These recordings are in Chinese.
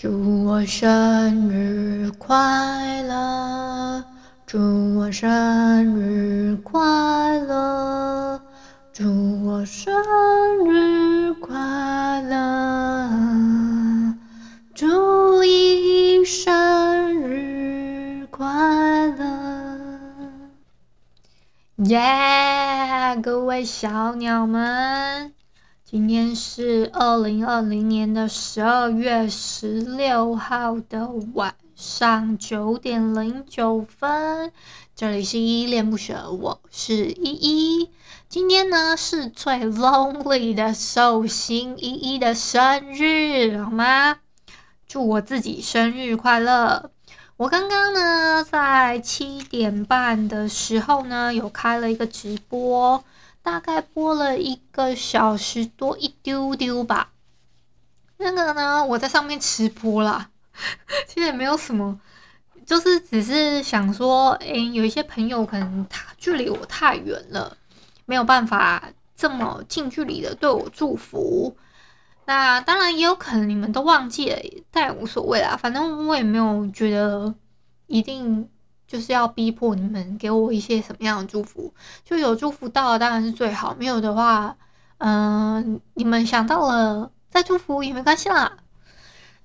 祝我生日快乐！祝我生日快乐！祝我生日快乐！祝你生日快乐！耶、各位小鸟们！今天是二零二零年的十二月十六号的晚上九点零九分，这里是依依恋不舍，我是依依。今天呢是最 lonely 的寿星依依的生日，好吗？祝我自己生日快乐！我刚刚呢在七点半的时候呢有开了一个直播。大概播了一个小时多一丢丢吧。那个呢，我在上面直播啦，其实也没有什么，就是只是想说，哎、欸，有一些朋友可能他距离我太远了，没有办法这么近距离的对我祝福。那当然也有可能你们都忘记了，但也无所谓啦，反正我也没有觉得一定。就是要逼迫你们给我一些什么样的祝福，就有祝福到了当然是最好，没有的话，嗯、你们想到了再祝福也没关系啦，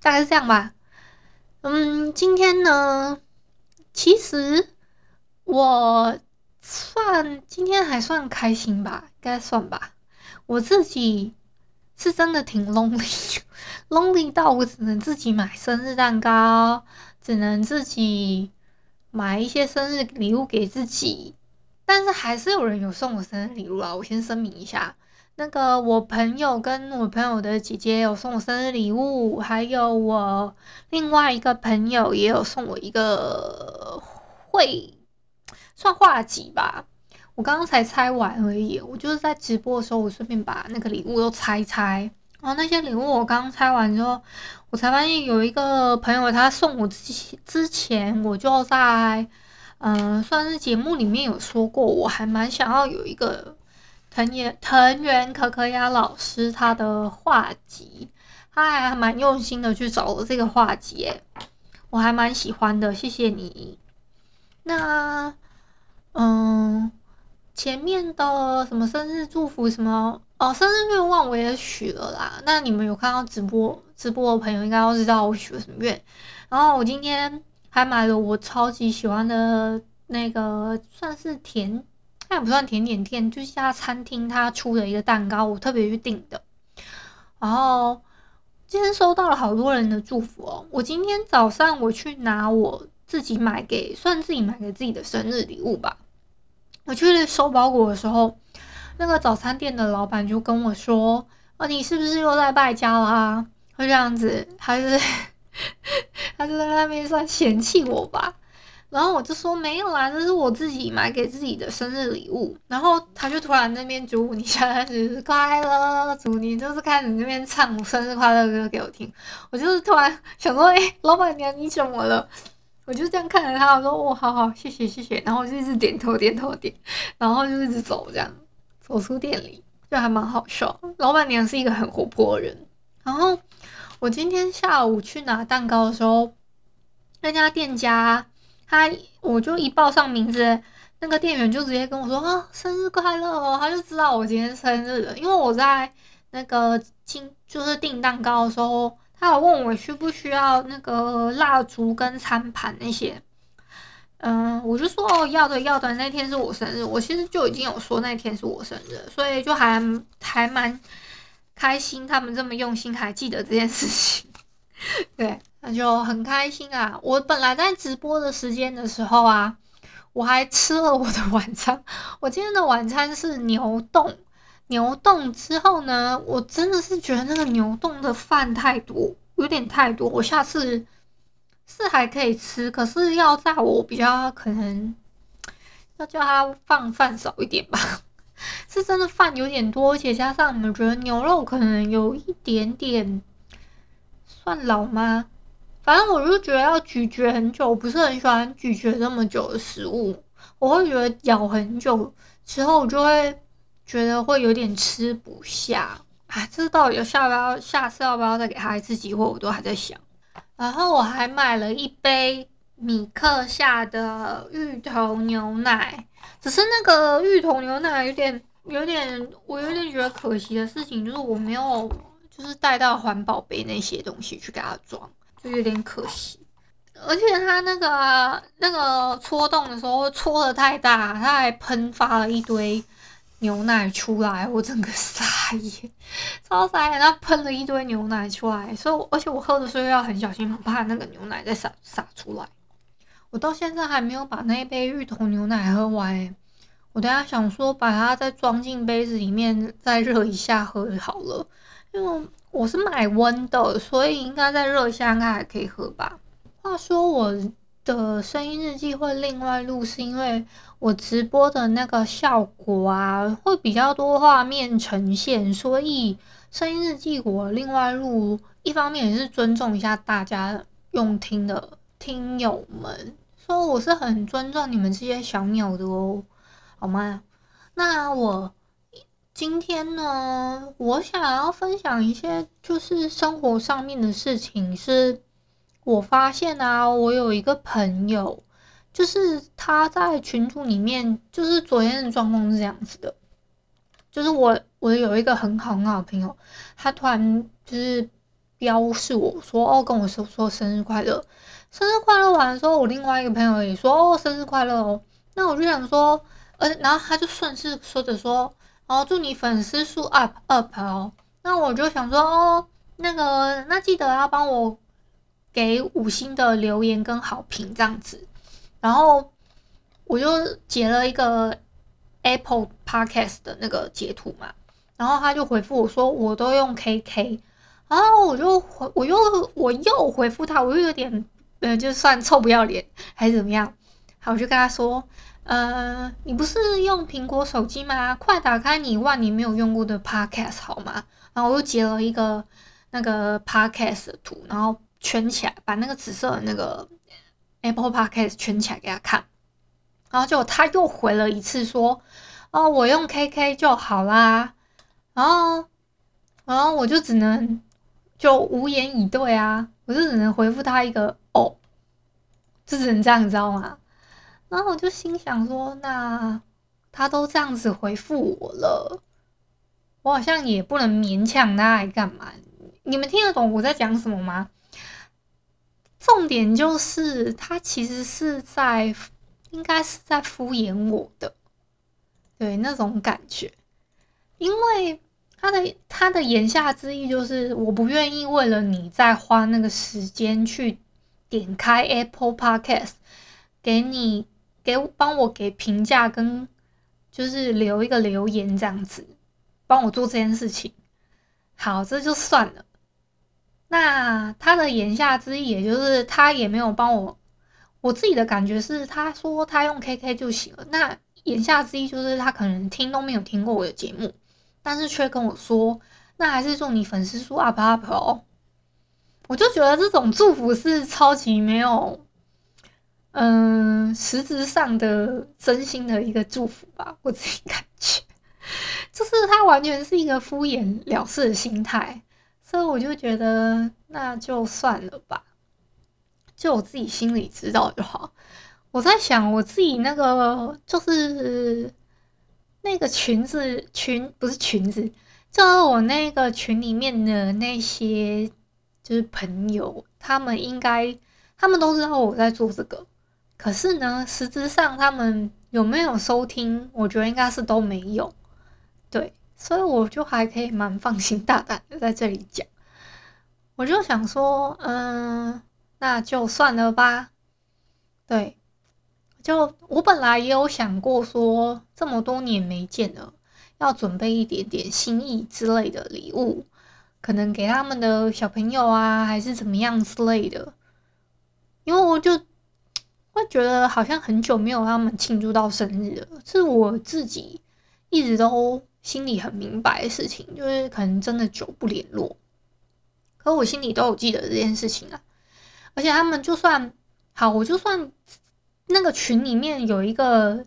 大概是这样吧。嗯，今天呢，其实我算今天还算开心吧，应该算吧。我自己是真的挺 lonely，lonely 到我只能自己买生日蛋糕，只能自己。买一些生日礼物给自己，但是还是有人有送我生日礼物啊！我先声明一下，那个我朋友跟我朋友的姐姐有送我生日礼物，还有我另外一个朋友也有送我一个会算画集吧。我刚刚才拆完而已，我就是在直播的时候，我顺便把那个礼物都拆拆。然后那些礼物我刚拆完之后，我才发现有一个朋友他送我之前之前我就在嗯、算是节目里面有说过，我还蛮想要有一个藤原藤原可可亚老师他的画集，他还蛮用心的去找了这个画集，我还蛮喜欢的，谢谢你。那嗯，前面的什么生日祝福什么？哦，生日愿望我也许了啦。那你们有看到直播直播的朋友应该都知道我许了什么愿。然后我今天还买了我超级喜欢的那个，算是甜，它也不算甜点店，就是家餐厅它出的一个蛋糕，我特别去订的。然后今天收到了好多人的祝福哦。我今天早上我去拿我自己买给，算自己买给自己的生日礼物吧。我去收包裹的时候。那个早餐店的老板就跟我说：“哦，你是不是又在败家啦？会这样子，还是 他就在那边算嫌弃我吧？”然后我就说：“没有啦，这是我自己买给自己的生日礼物。”然后他就突然那边祝你生日快乐，祝你就是开始那边唱生日快乐歌给我听。我就是突然想说：“哎，老板娘你怎么了？”我就这样看着他，我说：“哦，好好，谢谢谢谢。”然后我就一直点头点头点，然后就一直走这样。走出店里就还蛮好笑，老板娘是一个很活泼的人。然后我今天下午去拿蛋糕的时候，那家店家他我就一报上名字，那个店员就直接跟我说啊，生日快乐哦，他就知道我今天生日了，因为我在那个进就是订蛋糕的时候，他有问我需不需要那个蜡烛跟餐盘那些。嗯，我就说哦，要的要的，那天是我生日，我其实就已经有说那天是我生日，所以就还还蛮开心，他们这么用心还记得这件事情，对，那就很开心啊。我本来在直播的时间的时候啊，我还吃了我的晚餐，我今天的晚餐是牛冻，牛冻之后呢，我真的是觉得那个牛冻的饭太多，有点太多。我下次是还可以吃，可是要在我比较可能要叫他放饭少一点吧。是真的饭有点多，而且加上你们觉得牛肉可能有一点点算老吗？反正我就觉得要咀嚼很久，我不是很喜欢咀嚼这么久的食物。我会觉得咬很久之后，我就会觉得会有点吃不下。哎，这到底要下不要？下次要不要再给他一次机会？我都还在想。然后我还买了一杯米克夏的芋头牛奶，只是那个芋头牛奶有点有点，我有点觉得可惜的事情就是我没有就是带到环保杯那些东西去给它装。就有点可惜，而且它那个那个戳洞的时候戳的太大，它还喷发了一堆牛奶出来，我整个傻眼，超傻眼，他喷了一堆牛奶出来，所以而且我喝的时候要很小心，怕那个牛奶再洒洒出来。我到现在还没有把那一杯芋头牛奶喝完，我等下想说把它再装进杯子里面，再热一下喝就好了，因为。我是买温的，所以应该再热一下，应该还可以喝吧。话说我的声音日记会另外录，是因为我直播的那个效果啊，会比较多画面呈现，所以声音日记我另外录。一方面也是尊重一下大家用听的听友们，所以我是很尊重你们这些小鸟的哦，好吗？那我。今天呢，我想要分享一些就是生活上面的事情。是我发现啊，我有一个朋友，就是他在群组里面，就是昨天的状况是这样子的，就是我我有一个很好很好的朋友，他突然就是标示我说哦，跟我说说生日快乐，生日快乐完的时候，我另外一个朋友也说哦，生日快乐哦，那我就想说，呃，然后他就顺势说着说。哦，祝你粉丝数 up up 哦！那我就想说，哦，那个，那记得要帮我给五星的留言跟好评这样子。然后我就截了一个 Apple Podcast 的那个截图嘛，然后他就回复我说，我都用 KK，然后我就回，我又我又回复他，我又有点，呃，就算臭不要脸还是怎么样，好，我就跟他说。呃，你不是用苹果手机吗？快打开你万年没有用过的 Podcast 好吗？然后我又截了一个那个 Podcast 的图，然后圈起来，把那个紫色的那个 Apple Podcast 圈起来给他看。然后就他又回了一次说：“哦，我用 KK 就好啦。”然后，然后我就只能就无言以对啊，我就只能回复他一个“哦”，就只能这样，你知道吗？然后我就心想说，那他都这样子回复我了，我好像也不能勉强他来干嘛？你们听得懂我在讲什么吗？重点就是他其实是在，应该是在敷衍我的，对，那种感觉，因为他的他的言下之意就是我不愿意为了你再花那个时间去点开 Apple Podcast 给你。给帮我给评价跟就是留一个留言这样子，帮我做这件事情，好，这就算了。那他的言下之意，也就是他也没有帮我。我自己的感觉是，他说他用 KK 就行了。那言下之意就是他可能听都没有听过我的节目，但是却跟我说，那还是祝你粉丝数 up up 哦。我就觉得这种祝福是超级没有。嗯，实质上的真心的一个祝福吧，我自己感觉，就是他完全是一个敷衍了事的心态，所以我就觉得那就算了吧，就我自己心里知道就好。我在想，我自己那个就是那个裙子裙，不是裙子，就是我那个群里面的那些就是朋友，他们应该他们都知道我在做这个。可是呢，实质上他们有没有收听？我觉得应该是都没有。对，所以我就还可以蛮放心大胆的在这里讲。我就想说，嗯，那就算了吧。对，就我本来也有想过说，这么多年没见了，要准备一点点心意之类的礼物，可能给他们的小朋友啊，还是怎么样之类的。因为我就会觉得好像很久没有他们庆祝到生日了，是我自己一直都心里很明白的事情，就是可能真的久不联络，可我心里都有记得这件事情啊。而且他们就算好，我就算那个群里面有一个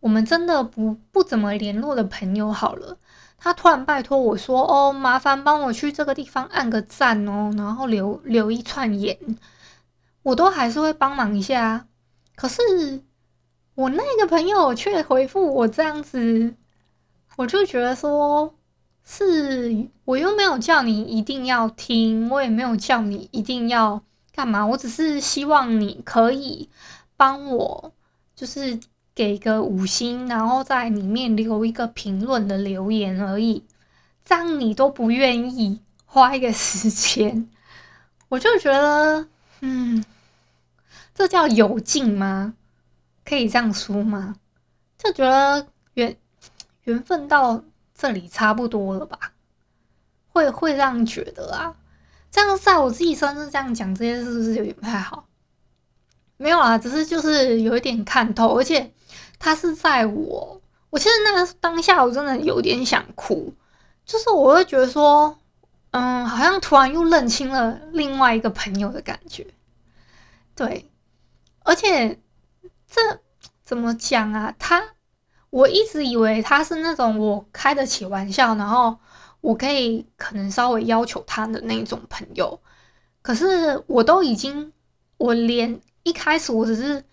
我们真的不不怎么联络的朋友好了，他突然拜托我说：“哦，麻烦帮我去这个地方按个赞哦，然后留留一串言。”我都还是会帮忙一下，可是我那个朋友却回复我这样子，我就觉得说，是我又没有叫你一定要听，我也没有叫你一定要干嘛，我只是希望你可以帮我，就是给个五星，然后在里面留一个评论的留言而已，这样你都不愿意花一个时间，我就觉得，嗯。这叫有劲吗？可以这样说吗？就觉得原缘分到这里差不多了吧？会会这样觉得啊？这样在我自己身上这样讲这些是不是有点不太好？没有啊，只是就是有一点看透，而且他是在我，我其实那个当下我真的有点想哭，就是我会觉得说，嗯，好像突然又认清了另外一个朋友的感觉，对。而且这怎么讲啊？他我一直以为他是那种我开得起玩笑，然后我可以可能稍微要求他的那种朋友。可是我都已经，我连一开始我只是，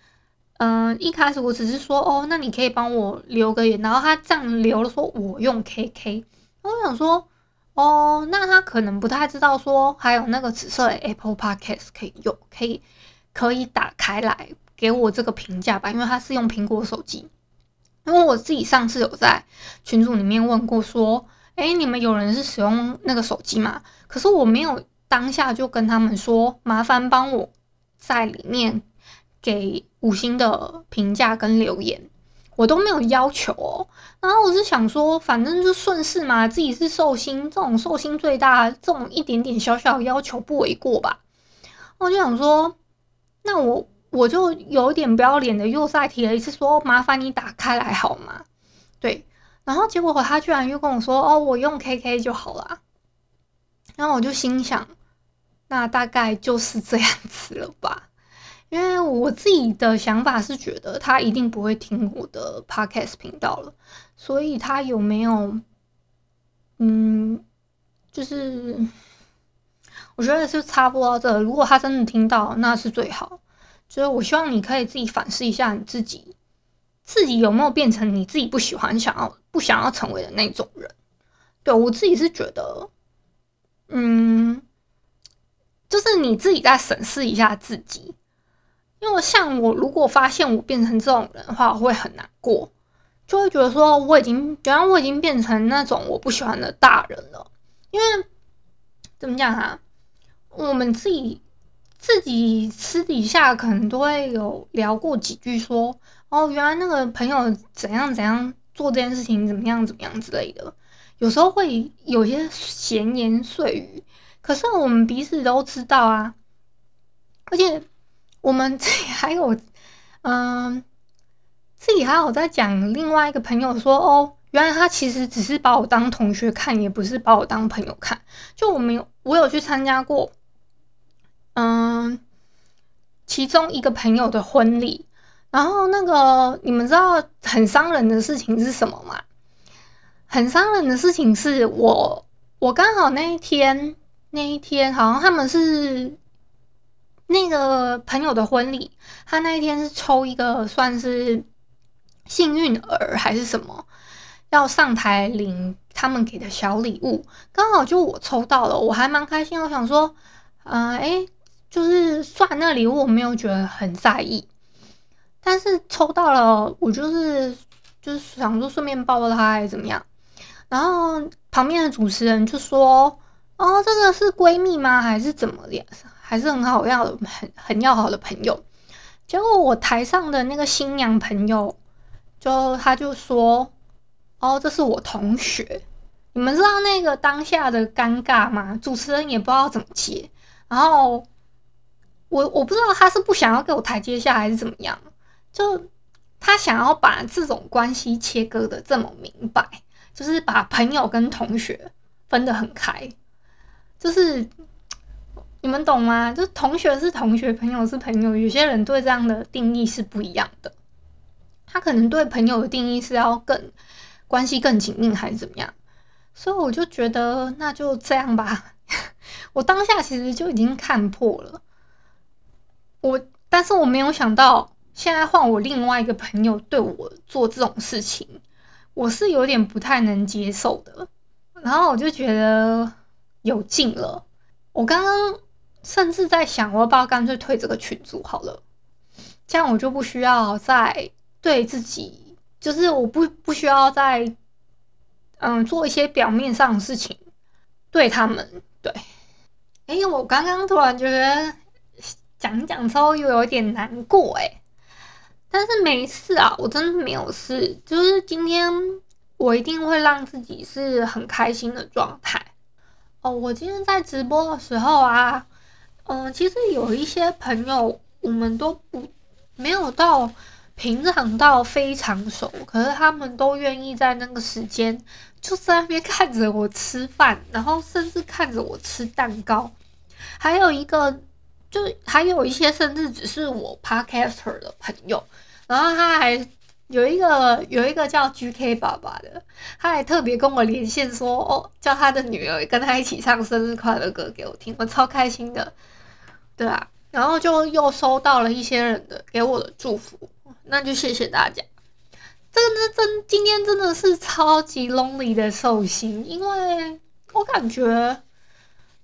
嗯、一开始我只是说哦，那你可以帮我留个言，然后他这样留了，说我用 KK，我想说哦，那他可能不太知道说还有那个紫色的 Apple Podcast 可以用，可以。可以打开来给我这个评价吧，因为他是用苹果手机。因为我自己上次有在群组里面问过，说：“诶，你们有人是使用那个手机吗？”可是我没有当下就跟他们说，麻烦帮我在里面给五星的评价跟留言，我都没有要求哦。然后我是想说，反正就顺势嘛，自己是寿星，这种寿星最大，这种一点点小小要求不为过吧？我就想说。那我我就有点不要脸的又再提了一次，说麻烦你打开来好吗？对，然后结果他居然又跟我说，哦，我用 KK 就好了。然后我就心想，那大概就是这样子了吧？因为我自己的想法是觉得他一定不会听我的 Podcast 频道了，所以他有没有，嗯，就是。我觉得是差不多到这。如果他真的听到，那是最好。所以我希望你可以自己反思一下你自己，自己有没有变成你自己不喜欢、想要不想要成为的那种人。对，我自己是觉得，嗯，就是你自己再审视一下自己。因为像我，如果发现我变成这种人的话，我会很难过，就会觉得说我已经，原来我已经变成那种我不喜欢的大人了。因为怎么讲啊？我们自己自己私底下可能都会有聊过几句，说哦，原来那个朋友怎样怎样做这件事情，怎么样怎么样之类的。有时候会有些闲言碎语，可是我们彼此都知道啊。而且我们自己还有，嗯、呃，自己还有在讲另外一个朋友说哦，原来他其实只是把我当同学看，也不是把我当朋友看。就我们有我有去参加过。嗯，其中一个朋友的婚礼，然后那个你们知道很伤人的事情是什么吗？很伤人的事情是我，我刚好那一天那一天好像他们是那个朋友的婚礼，他那一天是抽一个算是幸运儿还是什么，要上台领他们给的小礼物，刚好就我抽到了，我还蛮开心，我想说，嗯，哎。就是算那礼物，我没有觉得很在意，但是抽到了，我就是就是想说顺便抱抱他还是怎么样，然后旁边的主持人就说：“哦，这个是闺蜜吗？还是怎么的？还是很好要很很要好的朋友？”结果我台上的那个新娘朋友就他就说：“哦，这是我同学。你们知道那个当下的尴尬吗？主持人也不知道怎么接。然后我我不知道他是不想要给我台阶下还是怎么样，就他想要把这种关系切割的这么明白，就是把朋友跟同学分得很开，就是你们懂吗？就是同学是同学，朋友是朋友，有些人对这样的定义是不一样的。他可能对朋友的定义是要更关系更紧密还是怎么样，所以我就觉得那就这样吧。我当下其实就已经看破了，我但是我没有想到，现在换我另外一个朋友对我做这种事情，我是有点不太能接受的。然后我就觉得有劲了，我刚刚甚至在想，我要不要干脆退这个群组好了，这样我就不需要再对自己，就是我不不需要再嗯做一些表面上的事情对他们，对。哎、我刚刚突然觉得讲讲之后又有点难过哎，但是没事啊，我真的没有事。就是今天我一定会让自己是很开心的状态哦。我今天在直播的时候啊，嗯、其实有一些朋友我们都不没有到平常到非常熟，可是他们都愿意在那个时间就在那边看着我吃饭，然后甚至看着我吃蛋糕。还有一个，就还有一些甚至只是我 podcaster 的朋友，然后他还有一个有一个叫 GK 爸爸的，他还特别跟我连线说，哦，叫他的女儿跟他一起唱生日快乐歌给我听，我超开心的，对啊，然后就又收到了一些人的给我的祝福，那就谢谢大家。这个，真今天真的是超级 lonely 的寿星，因为我感觉。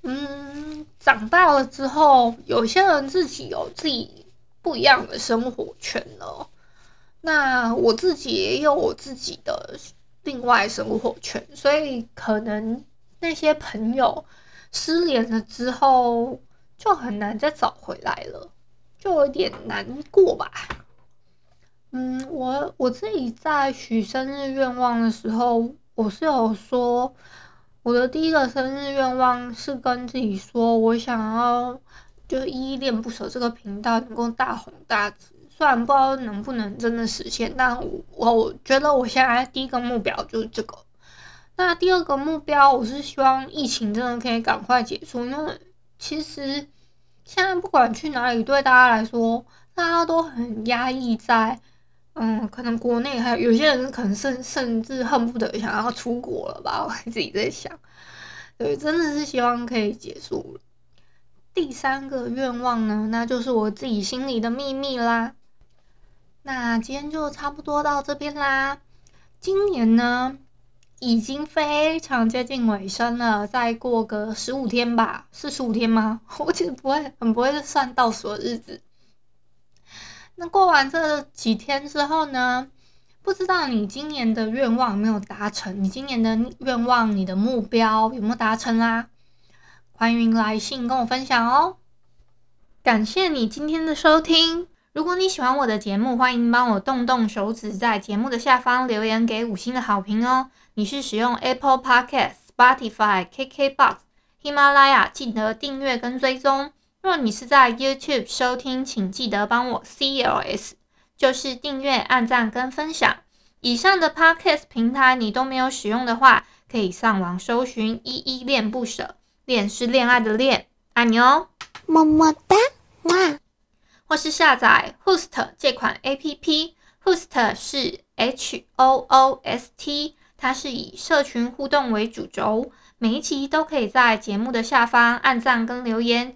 嗯，长大了之后，有些人自己有自己不一样的生活圈了。那我自己也有我自己的另外生活圈，所以可能那些朋友失联了之后，就很难再找回来了，就有点难过吧。嗯，我我自己在许生日愿望的时候，我是有说。我的第一个生日愿望是跟自己说，我想要就依依恋不舍这个频道能够大红大紫。虽然不知道能不能真的实现，但我我觉得我现在第一个目标就是这个。那第二个目标，我是希望疫情真的可以赶快结束，因为其实现在不管去哪里，对大家来说，大家都很压抑在。嗯，可能国内还有有些人可能甚甚至恨不得想要出国了吧？我自己在想，对，真的是希望可以结束。第三个愿望呢，那就是我自己心里的秘密啦。那今天就差不多到这边啦。今年呢，已经非常接近尾声了，再过个十五天吧，是十五天吗？我其实不会很不会算倒数的日子。那过完这几天之后呢，不知道你今年的愿望有没有达成？你今年的愿望，你的目标有没有达成啦？欢迎来信跟我分享哦。感谢你今天的收听。如果你喜欢我的节目，欢迎帮我动动手指，在节目的下方留言给五星的好评哦。你是使用 Apple Podcast、Spotify、KKBox、喜马拉雅，记得订阅跟追踪。若你是在 YouTube 收听，请记得帮我 CLS，就是订阅、按赞跟分享。以上的 Podcast 平台你都没有使用的话，可以上网搜寻“依依恋不舍”，恋是恋爱的恋，爱你哦，么么哒，哇！或是下载 Hoost 这款 APP，Hoost 是 H O O S T，它是以社群互动为主轴，每一集都可以在节目的下方按赞跟留言。